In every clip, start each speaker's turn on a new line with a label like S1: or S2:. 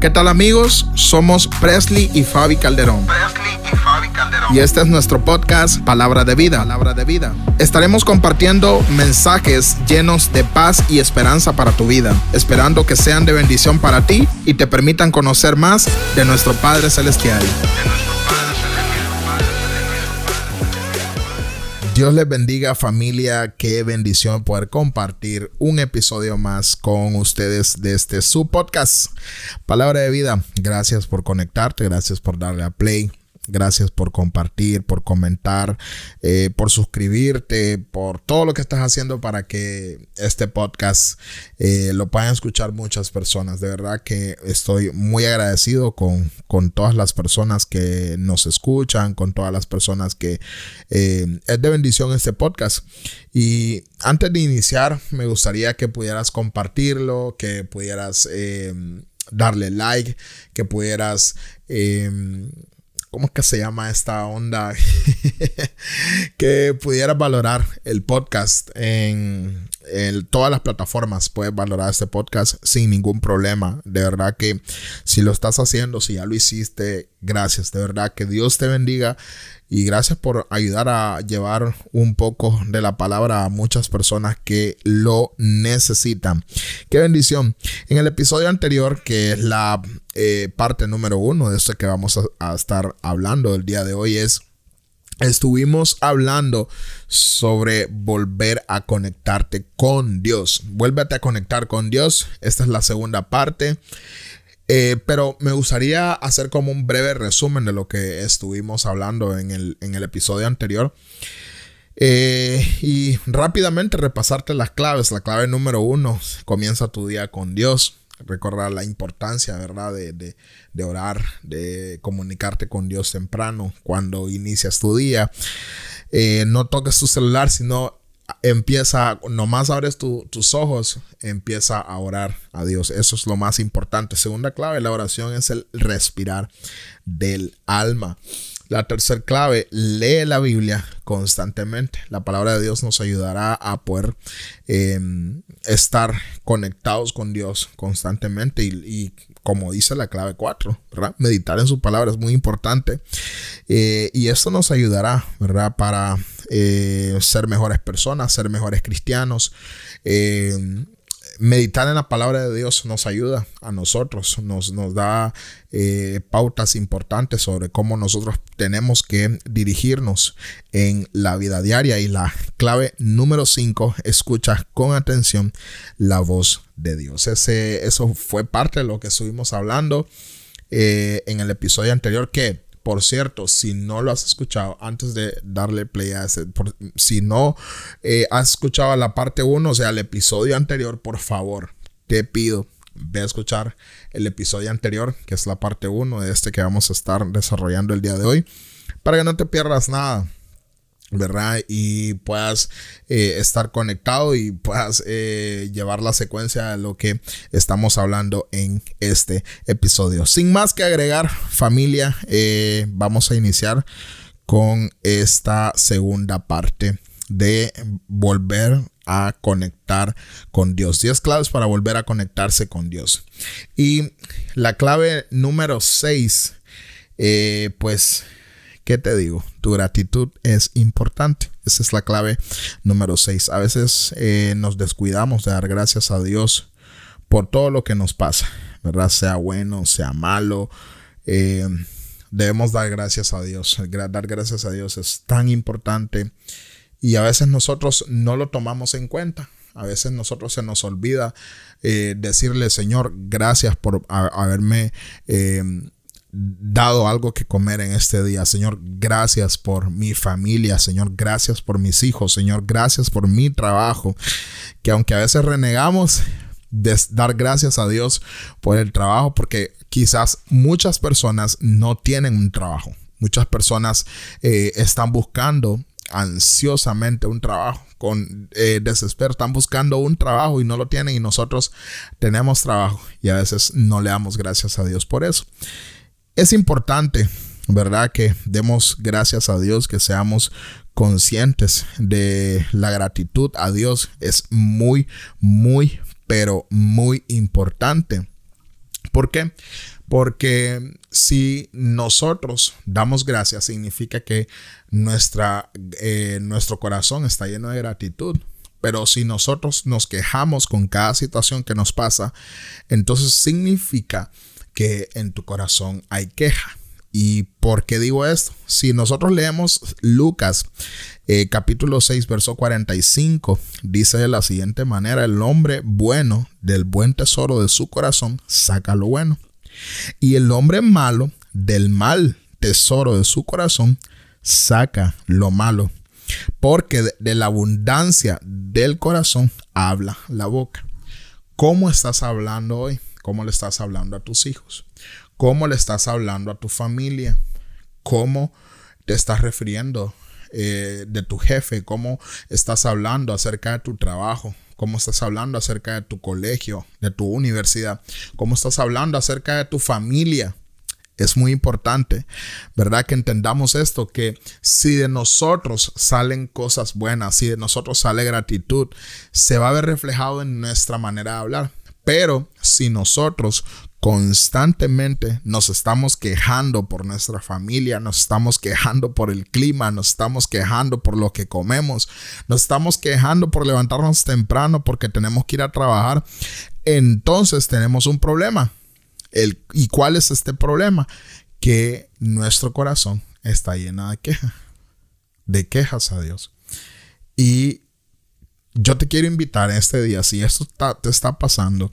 S1: ¿Qué tal amigos? Somos Presley y Fabi Calderón.
S2: Presley y Fabi Calderón.
S1: Y este es nuestro podcast Palabra de Vida. Palabra de Vida. Estaremos compartiendo mensajes llenos de paz y esperanza para tu vida, esperando que sean de bendición para ti y te permitan conocer más de nuestro Padre Celestial. Dios les bendiga familia, qué bendición poder compartir un episodio más con ustedes de este su podcast, Palabra de Vida. Gracias por conectarte, gracias por darle a play. Gracias por compartir, por comentar, eh, por suscribirte, por todo lo que estás haciendo para que este podcast eh, lo puedan escuchar muchas personas. De verdad que estoy muy agradecido con, con todas las personas que nos escuchan, con todas las personas que eh, es de bendición este podcast. Y antes de iniciar, me gustaría que pudieras compartirlo, que pudieras darle like, que pudieras... ¿Cómo es que se llama esta onda? que pudieras valorar el podcast en, todas las plataformas. Puedes valorar este podcast sin ningún problema. De verdad que si lo estás haciendo, si ya lo hiciste, gracias. De verdad que Dios te bendiga. Y gracias por ayudar a llevar un poco de la palabra a muchas personas que lo necesitan. Qué bendición. En el episodio anterior, que es la eh, parte número uno de esto que vamos a, estar hablando el día de hoy, es Estuvimos hablando sobre volver a conectarte con Dios. Vuélvete a conectar con Dios. Esta es la segunda parte. Eh, pero me gustaría hacer como un breve resumen de lo que estuvimos hablando en el, episodio anterior. Eh, y rápidamente repasarte las claves. La clave número uno, comienza tu día con Dios. Recordar la importancia, ¿verdad? De, orar, de comunicarte con Dios temprano cuando inicias tu día. Eh, no toques tu celular, sino empieza, nomás abres tus ojos, empieza a orar a Dios. Eso es lo más importante. Segunda clave, la oración es el respirar del alma. La tercera clave, lee la Biblia constantemente. La palabra de Dios nos ayudará a poder em, estar conectados con Dios constantemente y, como dice la clave 4, ¿verdad? Meditar en su palabra es muy importante. Eh, y esto nos ayudará, ¿verdad? Para eh, ser mejores personas, ser mejores cristianos. Eh, meditar en la palabra de Dios nos ayuda a nosotros, nos, nos da eh, pautas importantes sobre cómo nosotros tenemos que dirigirnos en la vida diaria. Y la clave número 5, escucha con atención la voz de Dios. Ese, eso fue parte de lo que estuvimos hablando en el episodio anterior que por cierto, si no lo has escuchado, antes de darle play a ese, si no eh, has escuchado la parte 1, o sea, el episodio anterior, por favor, te pido, ve a escuchar el episodio anterior, que es la parte 1 de este que vamos a estar desarrollando el día de hoy, para que no te pierdas nada. ¿Verdad? Y puedas eh, estar conectado y puedas eh, llevar la secuencia de lo que estamos hablando en este episodio. Sin más que agregar, familia, eh, vamos a iniciar con esta segunda parte de volver a conectar con Dios. 10 claves para volver a conectarse con Dios. Y la clave número 6, pues ¿Qué te digo? Tu gratitud es importante. Esa es la clave número 6. A veces eh, nos descuidamos de dar gracias a Dios por todo lo que nos pasa, ¿verdad? Sea bueno, sea malo. Eh, debemos dar gracias a Dios. Dar gracias a Dios es tan importante y a veces nosotros no lo tomamos en cuenta. A veces nosotros se nos olvida eh, decirle, Señor, gracias por haberme dado algo que comer en este día. Señor, gracias por mi familia. Señor, gracias por mis hijos. Señor, gracias por mi trabajo. Que aunque a veces renegamos, dar gracias a Dios por el trabajo, porque quizás muchas personas no tienen un trabajo. Muchas personas eh, están buscando ansiosamente un trabajo, con eh, desespero, están buscando un trabajo y no lo tienen y nosotros tenemos trabajo y a veces no le damos gracias a Dios por eso. Es importante, ¿verdad? Que demos gracias a Dios, que seamos conscientes de la gratitud a Dios. Es muy, muy, pero muy importante. ¿Por qué? Porque si nosotros damos gracias, significa que nuestra, eh, nuestro corazón está lleno de gratitud. Pero si nosotros nos quejamos con cada situación que nos pasa, entonces significa que en tu corazón hay queja. ¿Y por qué digo esto? Si nosotros leemos Lucas eh, capítulo 6, verso 45, dice de la siguiente manera, el hombre bueno del buen tesoro de su corazón saca lo bueno. Y el hombre malo del mal tesoro de su corazón saca lo malo. Porque de, de la abundancia del corazón habla la boca. ¿Cómo estás hablando hoy? ¿Cómo le estás hablando a tus hijos? ¿Cómo le estás hablando a tu familia? ¿Cómo te estás refiriendo eh, de tu jefe? ¿Cómo estás hablando acerca de tu trabajo? ¿Cómo estás hablando acerca de tu colegio, de tu universidad? ¿Cómo estás hablando acerca de tu familia? Es muy importante, ¿verdad? Que entendamos esto, que si de nosotros salen cosas buenas, si de nosotros sale gratitud, se va a ver reflejado en nuestra manera de hablar. Pero si nosotros constantemente nos estamos quejando por nuestra familia, nos estamos quejando por el clima, nos estamos quejando por lo que comemos, nos estamos quejando por levantarnos temprano porque tenemos que ir a trabajar, entonces tenemos un problema. ¿Y cuál es este problema? Que nuestro corazón está lleno de quejas, de quejas a Dios. Y yo te quiero invitar este día, si esto te está pasando,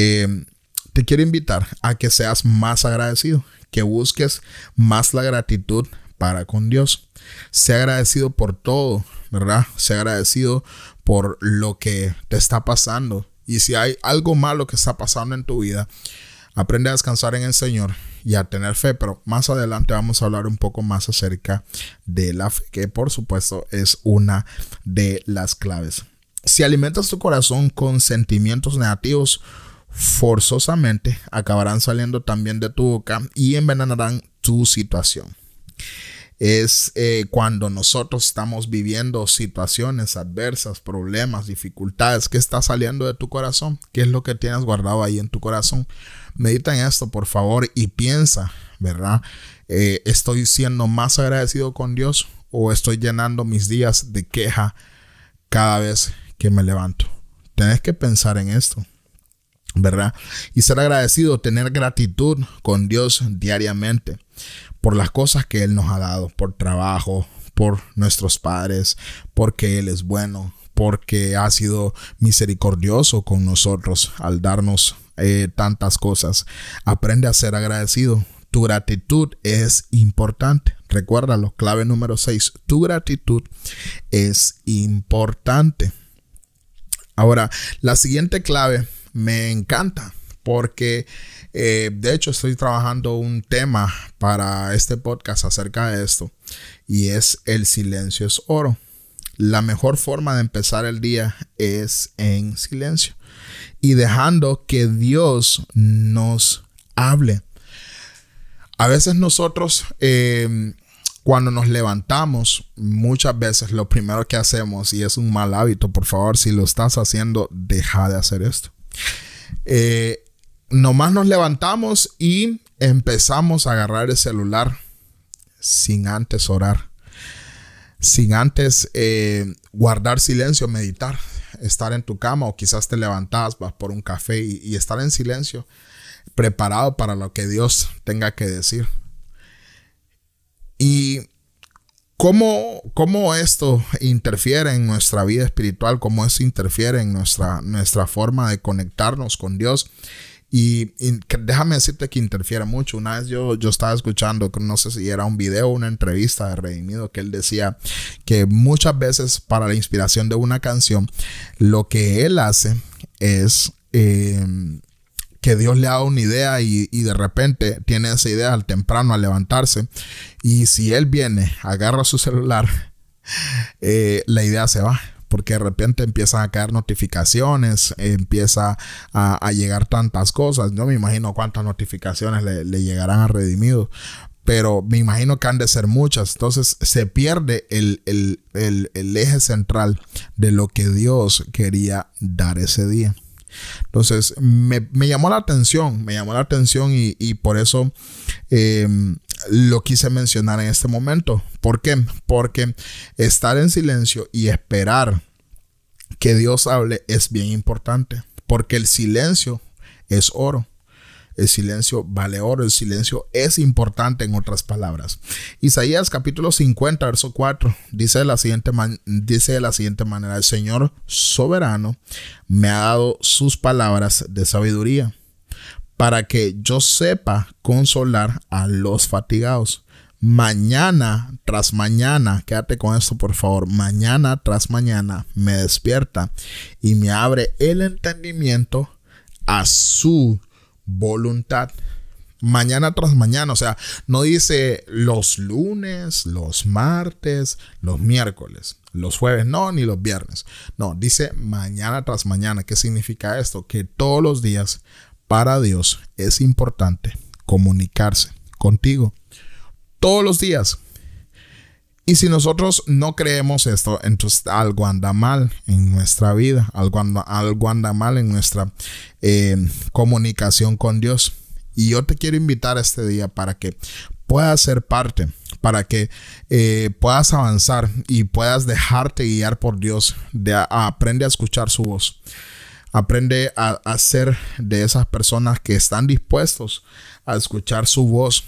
S1: eh, te quiero invitar a que seas más agradecido, que busques más la gratitud para con Dios. Sea agradecido por todo, ¿verdad? Sea agradecido por lo que te está pasando. Y si hay algo malo que está pasando en tu vida, aprende a descansar en el Señor y a tener fe. Pero más adelante vamos a hablar un poco más acerca de la fe, que por supuesto es una de las claves. Si alimentas tu corazón con sentimientos negativos, forzosamente acabarán saliendo también de tu boca y envenenarán tu situación. Es eh, cuando nosotros estamos viviendo situaciones adversas, problemas, dificultades, ¿qué está saliendo de tu corazón? ¿Qué es lo que tienes guardado ahí en tu corazón? Medita en esto, por favor, y piensa, ¿verdad? Eh, ¿Estoy siendo más agradecido con Dios o estoy llenando mis días de queja cada vez que me levanto? Tienes que pensar en esto. ¿Verdad? Y ser agradecido, tener gratitud con Dios diariamente por las cosas que Él nos ha dado, por trabajo, por nuestros padres, porque Él es bueno, porque ha sido misericordioso con nosotros al darnos eh, tantas cosas. Aprende a ser agradecido. Tu gratitud es importante. Recuérdalo, clave número 6. Tu gratitud es importante. Ahora, la siguiente clave me encanta porque eh, de hecho estoy trabajando un tema para este podcast acerca de esto y es el silencio es oro. La mejor forma de empezar el día es en silencio y dejando que Dios nos hable. A veces nosotros eh, cuando nos levantamos, muchas veces lo primero que hacemos, y es un mal hábito, por favor, si lo estás haciendo, deja de hacer esto eh, nomás nos levantamos y empezamos a agarrar el celular sin antes orar, sin antes eh, guardar silencio, meditar, estar en tu cama o quizás te levantas, vas por un café y, estar en silencio, preparado para lo que Dios tenga que decir. Y ¿Cómo, ¿Cómo, esto interfiere en nuestra vida espiritual? ¿Cómo eso interfiere en nuestra, nuestra forma de conectarnos con Dios? Y, déjame decirte que interfiere mucho. Una vez yo, yo estaba escuchando, no sé si era un video o una entrevista de Redimido, que él decía que muchas veces para la inspiración de una canción, lo que él hace es eh, que Dios le haga una idea y, de repente tiene esa idea al temprano al levantarse y si él viene, agarra su celular, eh, la idea se va porque de repente empiezan a caer notificaciones, empieza a, llegar tantas cosas. No me imagino cuántas notificaciones le, llegarán a Redimido, pero me imagino que han de ser muchas. Entonces se pierde el, el eje central de lo que Dios quería dar ese día. Entonces, me, llamó la atención, me llamó la atención y, por eso eh, lo quise mencionar en este momento. ¿Por qué? Porque estar en silencio y esperar que Dios hable es bien importante. Porque el silencio es oro. El silencio vale oro, el silencio es importante en otras palabras. Isaías capítulo 50, verso 4, dice de la siguiente, man- dice de la siguiente manera, el Señor soberano me ha dado sus palabras de sabiduría para que yo sepa consolar a los fatigados. Mañana tras mañana, quédate con esto por favor, mañana tras mañana me despierta y me abre el entendimiento a su voluntad. Mañana tras mañana, o sea, no dice los lunes, los martes, los miércoles, los jueves, no, ni los viernes. No, dice mañana tras mañana. ¿Qué significa esto? Que todos los días para Dios es importante comunicarse contigo. Todos los días. Y si nosotros no creemos esto, entonces algo anda mal en nuestra vida, algo anda, algo anda mal en nuestra eh, comunicación con Dios. Y yo te quiero invitar este día para que puedas ser parte, para que eh, puedas avanzar y puedas dejarte guiar por Dios. Aprende a escuchar su voz. Aprende a, a ser de esas personas que están dispuestos a escuchar su voz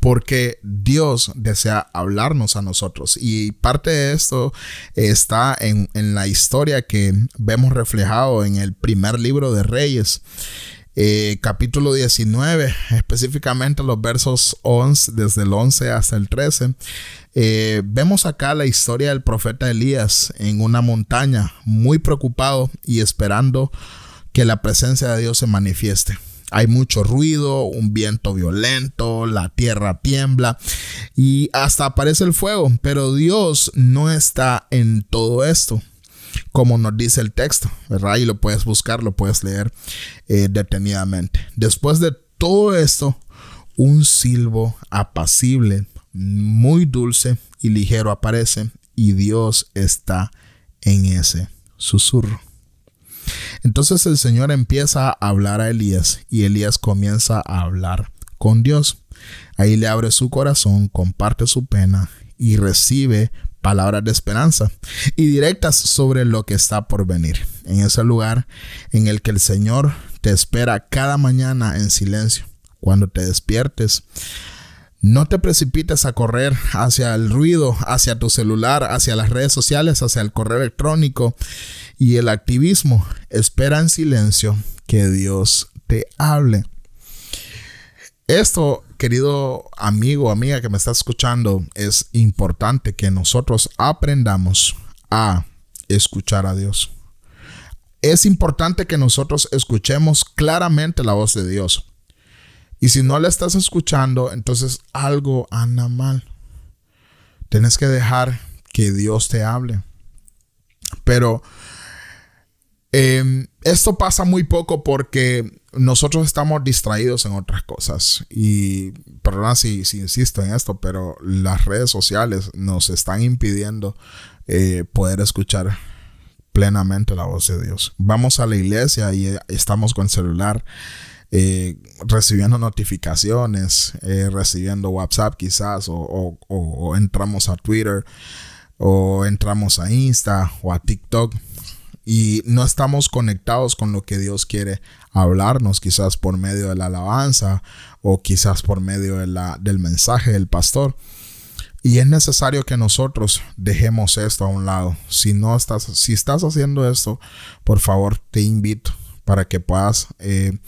S1: porque Dios desea hablarnos a nosotros. Y parte de esto está en, en la historia que vemos reflejado en el primer libro de Reyes. eh, capítulo 19, específicamente los versos 11, desde el 11 hasta el 13, eh, vemos acá la historia del profeta Elías en una montaña, muy preocupado y esperando que la presencia de Dios se manifieste. Hay mucho ruido, un viento violento, la tierra tiembla y hasta aparece el fuego, pero Dios no está en todo esto como nos dice el texto, ¿verdad? Y lo puedes buscar, lo puedes leer eh, detenidamente. Después de todo esto, un silbo apacible, muy dulce y ligero aparece y Dios está en ese susurro. Entonces el Señor empieza a hablar a Elías y Elías comienza a hablar con Dios. Ahí le abre su corazón, comparte su pena y recibe palabras de esperanza y directas sobre lo que está por venir. En ese lugar en el que el Señor te espera cada mañana en silencio. Cuando te despiertes, no te precipites a correr hacia el ruido, hacia tu celular, hacia las redes sociales, hacia el correo electrónico y el activismo. Espera en silencio que Dios te hable. Esto, querido amigo, amiga que me está escuchando, es importante que nosotros aprendamos a escuchar a Dios. Es importante que nosotros escuchemos claramente la voz de Dios. Y si no la estás escuchando, entonces algo anda mal. Tienes que dejar que Dios te hable. Pero eh, esto pasa muy poco porque nosotros estamos distraídos en otras cosas. Y perdona si, si insisto en esto, pero las redes sociales nos están impidiendo eh, poder escuchar plenamente la voz de Dios. Vamos a la iglesia y eh, estamos con celular. Eh, recibiendo notificaciones, eh, recibiendo WhatsApp quizás, o, entramos a Twitter, o entramos a Insta o a TikTok y no estamos conectados con lo que Dios quiere hablarnos, quizás por medio de la alabanza o quizás por medio de la, del mensaje del pastor. Y es necesario que nosotros dejemos esto a un lado. Si no estás, si estás haciendo esto, por favor te invito para que puedas eh,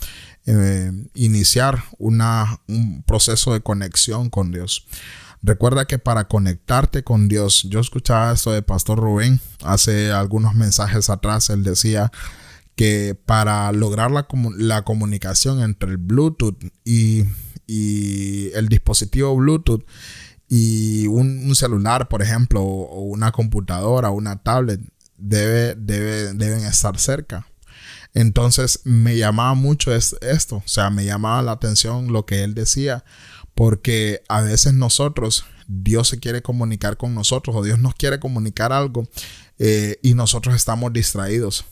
S1: eh, iniciar una, un proceso de conexión con Dios. Recuerda que para conectarte con Dios, yo escuchaba esto de Pastor Rubén hace algunos mensajes atrás, él decía que para lograr la, la comunicación entre el Bluetooth y, y el dispositivo Bluetooth y un, un, celular, por ejemplo, o una computadora, una tablet, debe, debe, deben estar cerca. Entonces me llamaba mucho esto, o sea, me llamaba la atención lo que él decía, porque a veces nosotros, Dios se quiere comunicar con nosotros o Dios nos quiere comunicar algo eh, y nosotros estamos distraídos.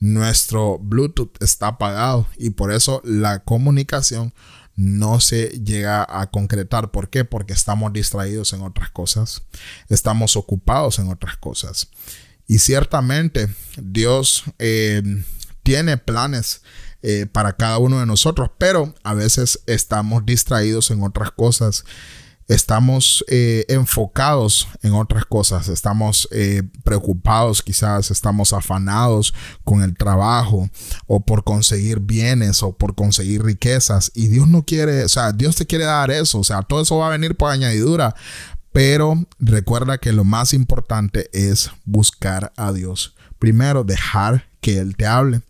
S1: nuestro Bluetooth está apagado y por eso la comunicación no se llega a concretar. ¿Por qué? Porque estamos distraídos en otras cosas, estamos ocupados en otras cosas. Y ciertamente Dios eh, tiene planes eh, para cada uno de nosotros, pero a veces estamos distraídos en otras cosas. Estamos eh, enfocados en otras cosas, estamos eh, preocupados quizás, estamos afanados con el trabajo o por conseguir bienes o por conseguir riquezas. Y Dios no quiere, o sea, Dios te quiere dar eso, o sea, todo eso va a venir por añadidura, pero recuerda que lo más importante es buscar a Dios. Primero, dejar que Él te hable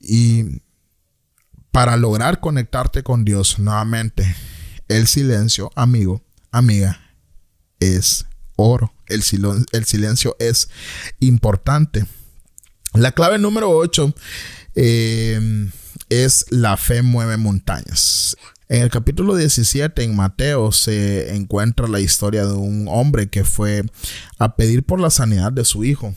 S1: y para lograr conectarte con Dios nuevamente el silencio, amigo, amiga, es oro. El, el silencio es importante. La clave número 8 em, es la fe mueve montañas. En el capítulo 17 en Mateo se encuentra la historia de un hombre que fue a pedir por la sanidad de su hijo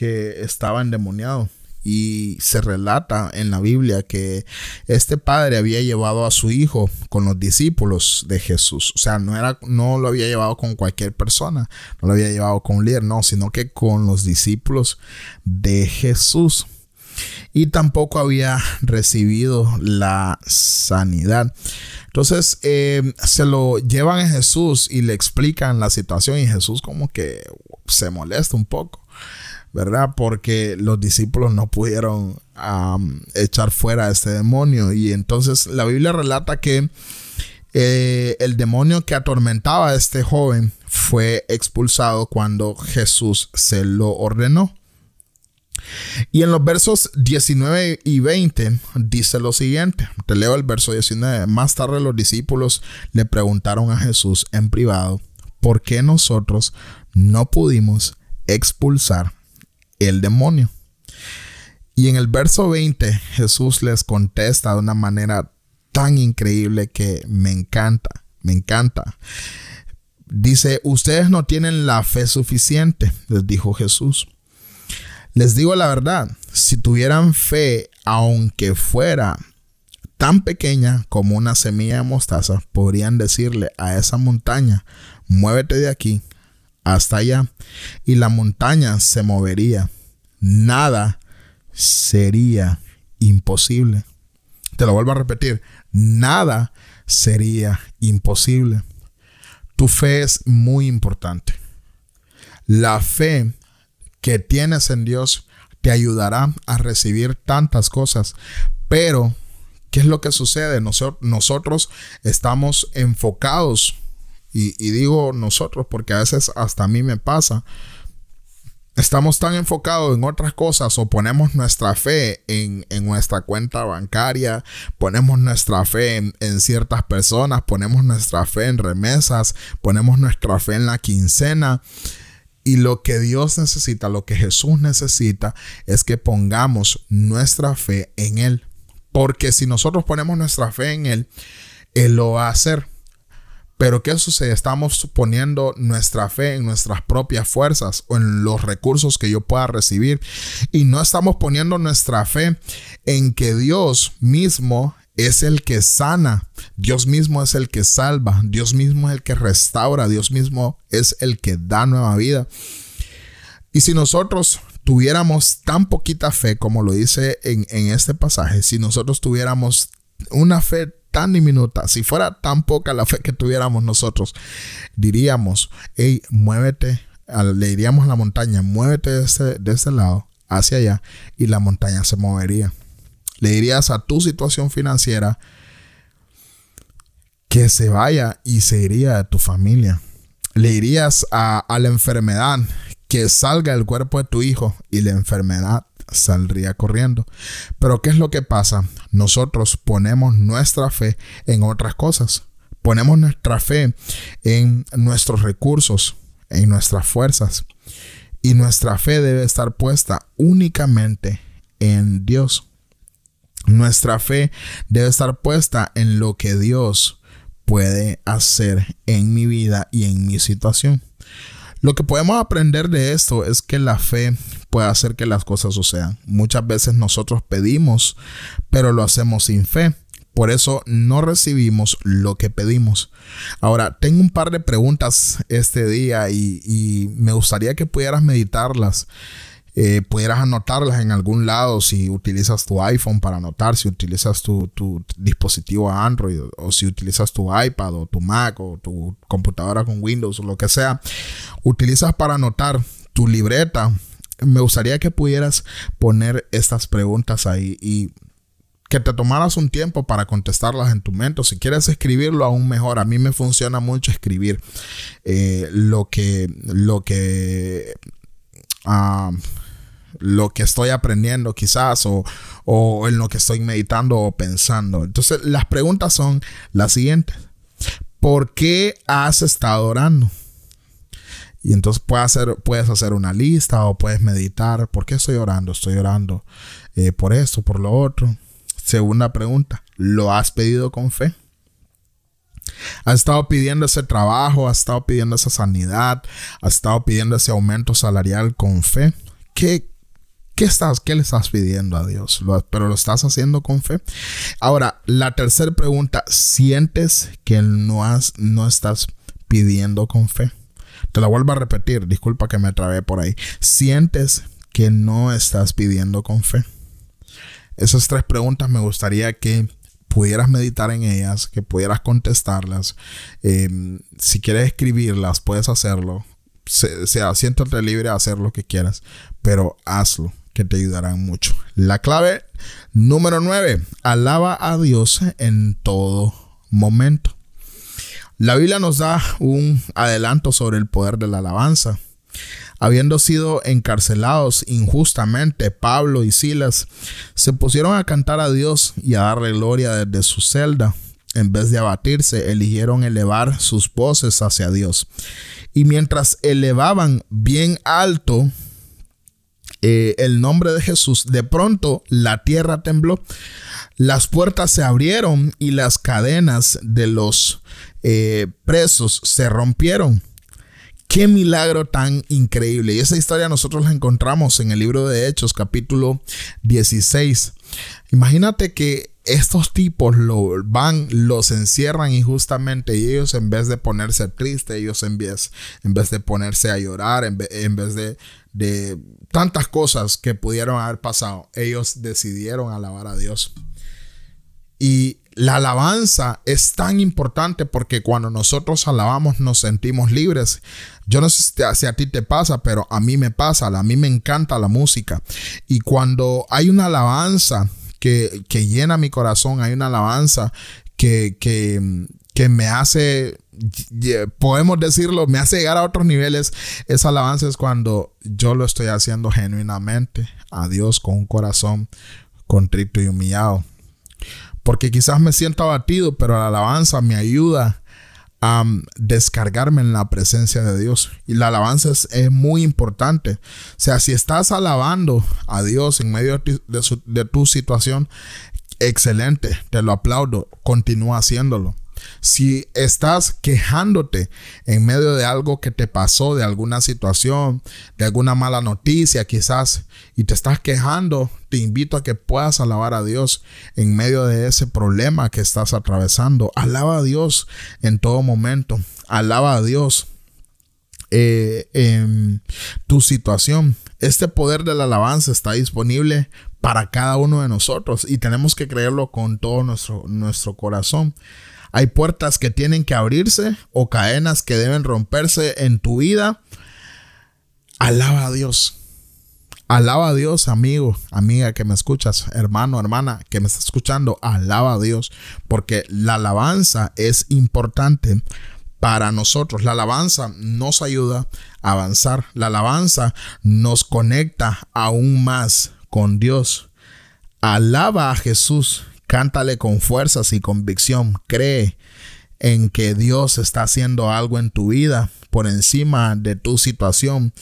S1: que estaba endemoniado y se relata en la Biblia que este padre había llevado a su hijo con los discípulos de Jesús. O sea, no era, no lo había llevado con cualquier persona, no lo había llevado con un líder, no, sino que con los discípulos de Jesús. Y tampoco había recibido la sanidad. Entonces eh, se lo llevan a Jesús y le explican la situación y Jesús como que se molesta un poco. ¿Verdad? Porque los discípulos no pudieron echar fuera a este demonio. Y entonces la Biblia relata que eh, el demonio que atormentaba a este joven fue expulsado cuando Jesús se lo ordenó. Y en los versos 19 y 20 dice lo siguiente, te leo el verso 19, más tarde los discípulos le preguntaron a Jesús en privado, ¿por qué nosotros no pudimos expulsar el demonio. Y en el verso 20 Jesús les contesta de una manera tan increíble que me encanta, me encanta. Dice, ustedes no tienen la fe suficiente, les dijo Jesús. Les digo la verdad, si tuvieran fe, aunque fuera tan pequeña como una semilla de mostaza, podrían decirle a esa montaña, muévete de aquí hasta allá y la montaña se movería. Nada sería imposible. Te lo vuelvo a repetir, nada sería imposible. Tu fe es muy importante. La fe que tienes en Dios te ayudará a recibir tantas cosas, pero ¿qué es lo que sucede? Nosotros estamos enfocados y, digo nosotros porque a veces hasta a mí me pasa. Estamos tan enfocados en otras cosas o ponemos nuestra fe en, nuestra cuenta bancaria, ponemos nuestra fe en, en, ciertas personas, ponemos nuestra fe en remesas, ponemos nuestra fe en la quincena. Y lo que Dios necesita, lo que Jesús necesita, es que pongamos nuestra fe en Él. Porque si nosotros ponemos nuestra fe en Él, Él lo va a hacer. Pero ¿qué sucede? Estamos poniendo nuestra fe en nuestras propias fuerzas o en los recursos que yo pueda recibir. Y no estamos poniendo nuestra fe en que Dios mismo es el que sana, Dios mismo es el que salva, Dios mismo es el que restaura, Dios mismo es el que da nueva vida. Y si nosotros tuviéramos tan poquita fe como lo dice en, en este pasaje, si nosotros tuviéramos una fe tan diminuta, si fuera tan poca la fe que tuviéramos nosotros, diríamos, hey, muévete, le diríamos a la montaña, muévete de ese, lado hacia allá y la montaña se movería. Le dirías a tu situación financiera que se vaya y se iría de tu familia. Le dirías a la enfermedad que salga del cuerpo de tu hijo y la enfermedad saldría corriendo. Pero ¿qué es lo que pasa? Nosotros ponemos nuestra fe en otras cosas. Ponemos nuestra fe en nuestros recursos, en nuestras fuerzas. Y nuestra fe debe estar puesta únicamente en Dios. Nuestra fe debe estar puesta en lo que Dios puede hacer en mi vida y en mi situación. Lo que podemos aprender de esto es que la fe puede hacer que las cosas sucedan. Muchas veces nosotros pedimos, pero lo hacemos sin fe. Por eso no recibimos lo que pedimos. Ahora, tengo un par de preguntas este día y, me gustaría que pudieras meditarlas. Eh, pudieras anotarlas en algún lado si utilizas tu iPhone para anotar, si utilizas tu, tu, dispositivo Android o si utilizas tu iPad o tu Mac o tu computadora con Windows o lo que sea, utilizas para anotar tu libreta. Me gustaría que pudieras poner estas preguntas ahí y que te tomaras un tiempo para contestarlas en tu mente. Si quieres escribirlo, aún mejor. A mí me funciona mucho escribir eh, lo que, lo que, ah, lo que estoy aprendiendo quizás o, o en lo que estoy meditando o pensando. Entonces, las preguntas son las siguientes. ¿Por qué has estado orando? Y entonces puedes hacer, puedes hacer una lista o puedes meditar. ¿Por qué estoy orando? Estoy orando eh, por esto, por lo otro. Segunda pregunta, ¿lo has pedido con fe? Has estado pidiendo ese trabajo, has estado pidiendo esa sanidad, has estado pidiendo ese aumento salarial con fe. ¿Qué, qué, estás, qué le estás pidiendo a Dios? ¿Pero lo estás haciendo con fe? Ahora, la tercera pregunta, ¿sientes que no, has, no estás pidiendo con fe? Te la vuelvo a repetir, disculpa que me trabé por ahí. ¿Sientes que no estás pidiendo con fe? Esas tres preguntas me gustaría que pudieras meditar en ellas, que pudieras contestarlas. Em, si quieres escribirlas, puedes hacerlo. Se, sea, siéntate libre de hacer lo que quieras, pero hazlo, que te ayudarán mucho. La clave número 9, alaba a Dios en todo momento. La Biblia nos da un adelanto sobre el poder de la alabanza. Habiendo sido encarcelados injustamente, Pablo y Silas se pusieron a cantar a Dios y a darle gloria desde su celda. En vez de abatirse, eligieron elevar sus voces hacia Dios. Y mientras elevaban bien alto eh, el nombre de Jesús, de pronto la tierra tembló, las puertas se abrieron y las cadenas de los eh, presos se rompieron. Qué milagro tan increíble. Y esa historia nosotros la encontramos en el libro de Hechos, capítulo 16. Imagínate que estos tipos lo van, los encierran injustamente y ellos en vez de ponerse tristes, ellos en vez, en vez de ponerse a llorar, en vez, de, de tantas cosas que pudieron haber pasado, ellos decidieron alabar a Dios. Y la alabanza es tan importante porque cuando nosotros alabamos nos sentimos libres. Yo no sé si a ti te pasa, pero a mí me pasa, a mí me encanta la música. Y cuando hay una alabanza que, llena mi corazón, hay una alabanza que, que, que me hace podemos decirlo, me hace llegar a otros niveles. Esa alabanza es cuando yo lo estoy haciendo genuinamente a Dios con un corazón contrito y humillado porque quizás me siento abatido, pero la alabanza me ayuda a um, descargarme en la presencia de Dios. Y la alabanza es, muy importante. O sea, si estás alabando a Dios en medio de tu situación, excelente, te lo aplaudo, continúa haciéndolo. Si estás quejándote en medio de algo que te pasó, de alguna situación, de alguna mala noticia quizás, y te estás quejando, te invito a que puedas alabar a Dios en medio de ese problema que estás atravesando. Alaba a Dios en todo momento. Alaba a Dios eh, en tu situación. Este poder de la alabanza está disponible para cada uno de nosotros y tenemos que creerlo con todo nuestro, nuestro corazón. Hay puertas que tienen que abrirse o cadenas que deben romperse en tu vida. Alaba a Dios. Alaba a Dios, amigo, amiga que me escuchas, hermano, hermana que me está escuchando. Alaba a Dios porque la alabanza es importante para nosotros. La alabanza nos ayuda a avanzar. La alabanza nos conecta aún más con Dios. Alaba a Jesús Cántale con fuerzas y convicción. Cree en que Dios está haciendo algo en tu vida por encima de tu situación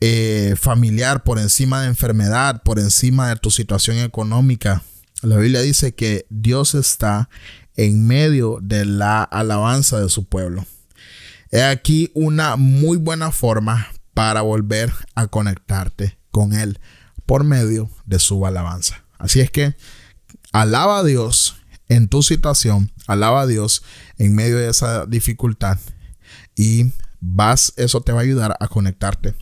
S1: eh, familiar, por encima de enfermedad, por encima de tu situación económica. La Biblia dice que Dios está en medio de la alabanza de su pueblo. He aquí una muy buena forma para volver a conectarte con Él por medio de su alabanza. Así es que alaba a Dios en tu situación, alaba a Dios en medio de esa dificultad y vas, eso te va a ayudar a conectarte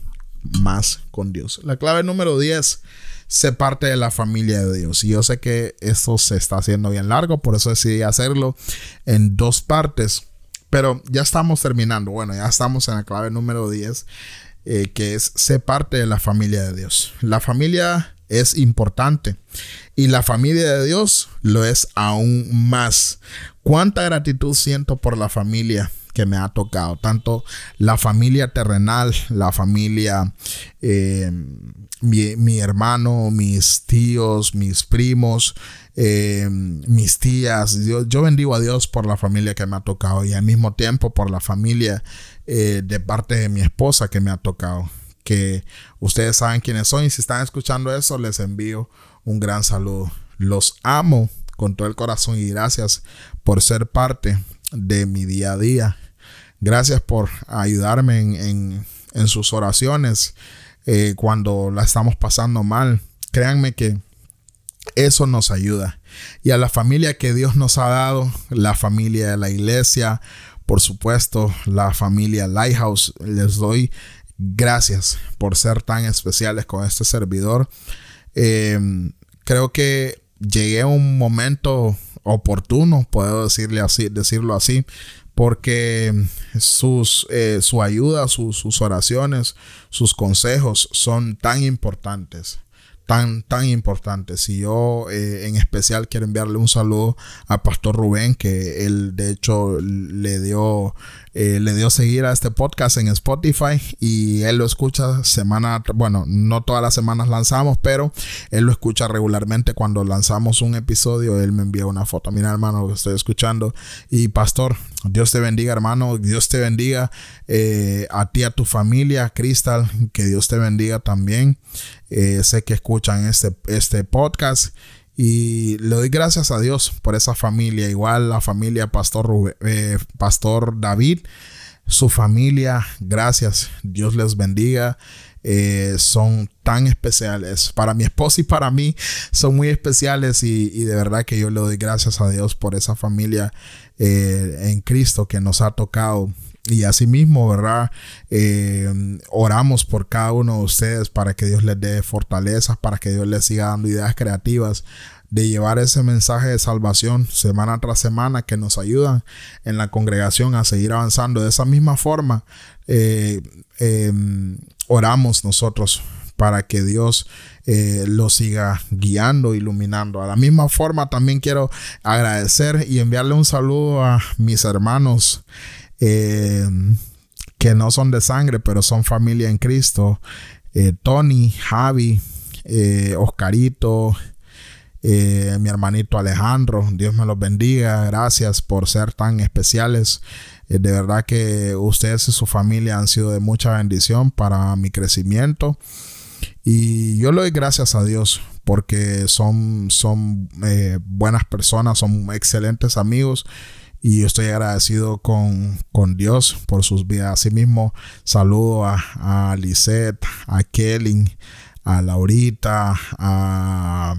S1: más con Dios. La clave número 10, sé parte de la familia de Dios. Y yo sé que esto se está haciendo bien largo, por eso decidí hacerlo en dos partes. Pero ya estamos terminando. Bueno, ya estamos en la clave número 10, eh, que es ser parte de la familia de Dios. La familia es importante y la familia de Dios lo es aún más. ¿Cuánta gratitud siento por la familia? que me ha tocado, tanto la familia terrenal, la familia, eh, mi, hermano, mis tíos, mis primos, eh, mis tías. Yo, yo, bendigo a Dios por la familia que me ha tocado y al mismo tiempo por la familia eh, de parte de mi esposa que me ha tocado. Que ustedes saben quiénes son y si están escuchando eso, les envío un gran saludo. Los amo con todo el corazón y gracias por ser parte de mi día a día. Gracias por ayudarme en, sus oraciones eh, cuando la estamos pasando mal. Créanme que eso nos ayuda. Y a la familia que Dios nos ha dado, la familia de la iglesia, por supuesto, la familia Lighthouse, les doy gracias por ser tan especiales con este servidor. Eh, creo que llegué a un momento oportuno, puedo decirle así, decirlo así, porque sus, eh, su ayuda, sus oraciones, sus consejos son tan importantes tan, tan importantes. Y yo eh, en especial quiero enviarle un saludo a Pastor Rubén, que él de hecho le dio, eh, le dio seguir a este podcast en Spotify y él lo escucha semana, bueno, no todas las semanas lanzamos, pero él lo escucha regularmente cuando lanzamos un episodio, él me envía una foto. Mira hermano, lo estoy escuchando. Y Pastor, Dios te bendiga hermano, Dios te bendiga eh, a ti, a tu familia, Crystal, que Dios te bendiga también. Eh, sé que escuchan este, este podcast. Y le doy gracias a Dios por esa familia. Igual la familia Pastor, eh, Pastor David, su familia, gracias. Dios les bendiga. Eh, son tan especiales. Para mi esposa y para mí son muy especiales y, de verdad que yo le doy gracias a Dios por esa familia en Cristo que nos ha tocado y asimismo, ¿verdad? Eh, oramos por cada uno de ustedes para que Dios les dé fortalezas, para que Dios les siga dando ideas creativas de llevar ese mensaje de salvación semana tras semana que nos ayudan en la congregación a seguir avanzando. De esa misma forma, eh, em, oramos nosotros para que Dios eh, lo siga guiando, iluminando. A la misma forma, también quiero agradecer y enviarle un saludo a mis hermanos eh, que no son de sangre, pero son familia en Cristo. Eh, Tony, Javi, eh, Oscarito, mi hermanito Alejandro, Dios me los bendiga, gracias por ser tan especiales. de verdad que ustedes y su familia han sido de mucha bendición para mi crecimiento. Y yo le doy gracias a Dios porque son, son buenas personas, son excelentes amigos y estoy agradecido con, Dios por sus vidas. Asimismo, saludo a, a Lisette, a Kelly, a Laurita, a,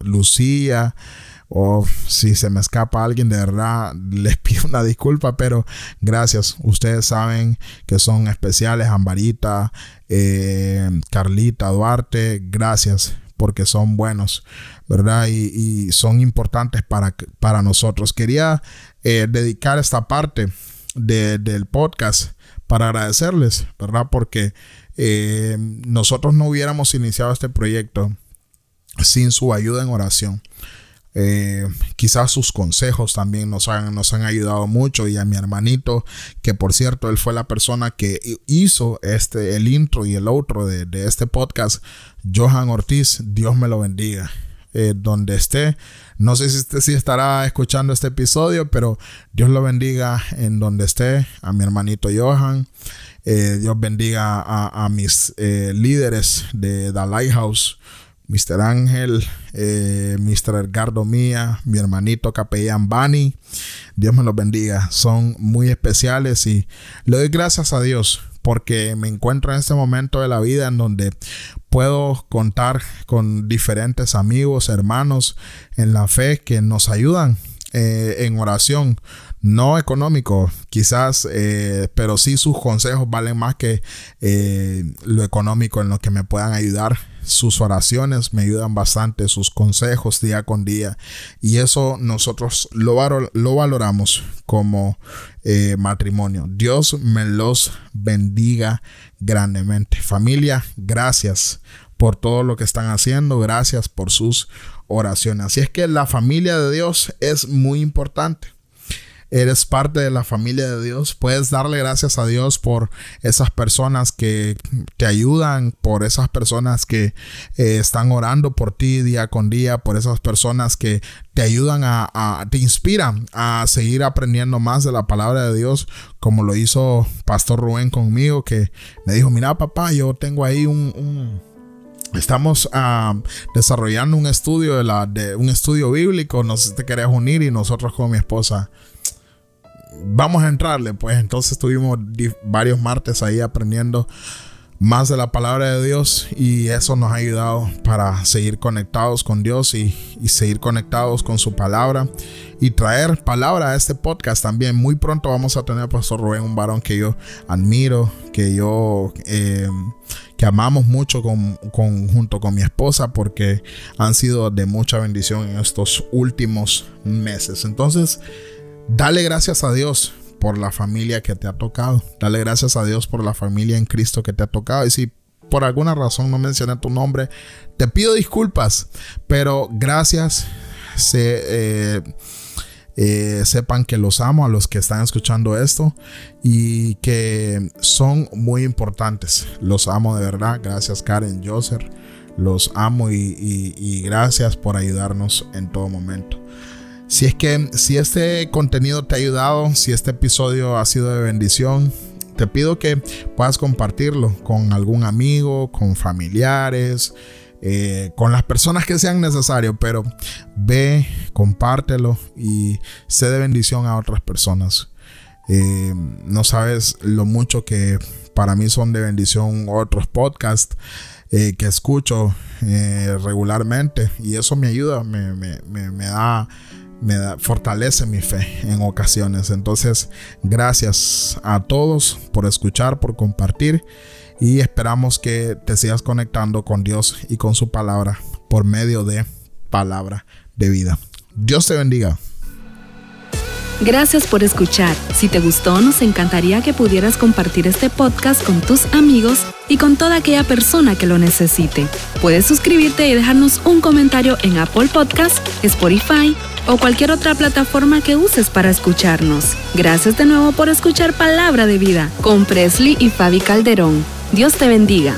S1: Lucía. O si se me escapa alguien, de verdad les pido una disculpa, pero gracias. Ustedes saben que son especiales. Ambarita, eh, Carlita, Duarte, gracias porque son buenos, ¿verdad? Y, son importantes para, para nosotros. Quería eh, dedicar esta parte del podcast para agradecerles, ¿verdad? Porque eh, nosotros no hubiéramos iniciado este proyecto sin su ayuda en oración. Eh, quizás sus consejos también nos han, nos han ayudado mucho. Y a mi hermanito que por cierto él fue la persona que hizo este el intro y el outro de, este podcast Johan Ortiz Dios me lo bendiga. Eh, donde esté no sé si, si estará escuchando este episodio pero Dios lo bendiga en donde esté a mi hermanito Johan. Eh, Dios bendiga a, a mis líderes de The Lighthouse Mr. Ángel, eh, Mr. Edgardo Mía, mi hermanito capellán Bani. Dios me los bendiga. Son muy especiales y le doy gracias a Dios porque me encuentro en este momento de la vida en donde puedo contar con diferentes amigos, hermanos en la fe que nos ayudan eh, en oración. No económico, quizás, eh, pero sí sus consejos valen más que eh, lo económico en lo que me puedan ayudar. Sus oraciones me ayudan bastante, sus consejos día con día. Y eso nosotros lo, lo valoramos como matrimonio. Dios me los bendiga grandemente. Familia, gracias por todo lo que están haciendo. Gracias por sus oraciones. Así es que la familia de Dios es muy importante. Eres parte de la familia de Dios. Puedes darle gracias a Dios por esas personas que te ayudan, por esas personas que eh, están orando por ti día con día, por esas personas que te ayudan a, te inspiran a seguir aprendiendo más de la palabra de Dios, como lo hizo Pastor Rubén conmigo, que me dijo, mira papá, yo tengo ahí un Estamos ah, desarrollando un estudio de, la, de un estudio bíblico. No sé te querés unir y nosotros con mi esposa vamos a entrarle. Pues entonces estuvimos varios martes ahí aprendiendo más de la palabra de Dios y eso nos ha ayudado para seguir conectados con Dios y, seguir conectados con su palabra y traer palabra a este podcast también. Muy pronto vamos a tener a Pastor Rubén, un varón que yo admiro, que yo eh, que amamos mucho con, junto con mi esposa porque han sido de mucha bendición en estos últimos meses. Entonces, dale gracias a Dios por la familia que te ha tocado. Dale gracias a Dios por la familia en Cristo que te ha tocado. Y si por alguna razón no mencioné tu nombre, te pido disculpas, pero gracias. Eh, eh, sepan que los amo a los que están escuchando esto y que son muy importantes. Los amo de verdad. Gracias Karen, Joser. Los amo y gracias por ayudarnos en todo momento. Si es que si este contenido te ha ayudado, si este episodio ha sido de bendición, te pido que puedas compartirlo con algún amigo, con familiares, eh, con las personas que sean necesarios, pero ve, compártelo y sé de bendición a otras personas. Eh, no sabes lo mucho que para mí son de bendición otros podcasts eh, que escucho regularmente y eso me ayuda, me, me da me fortalece mi fe en ocasiones. Entonces, gracias a todos por escuchar, por compartir y esperamos que te sigas conectando con Dios y con su palabra por medio de palabra de vida. Dios te bendiga.
S3: Gracias por escuchar. Si te gustó, nos encantaría que pudieras compartir este podcast con tus amigos y con toda aquella persona que lo necesite. Puedes suscribirte y dejarnos un comentario en Apple Podcast, Spotify, o cualquier otra plataforma que uses para escucharnos. Gracias de nuevo por escuchar Palabra de Vida con Presley y Fabi Calderón. Dios te bendiga.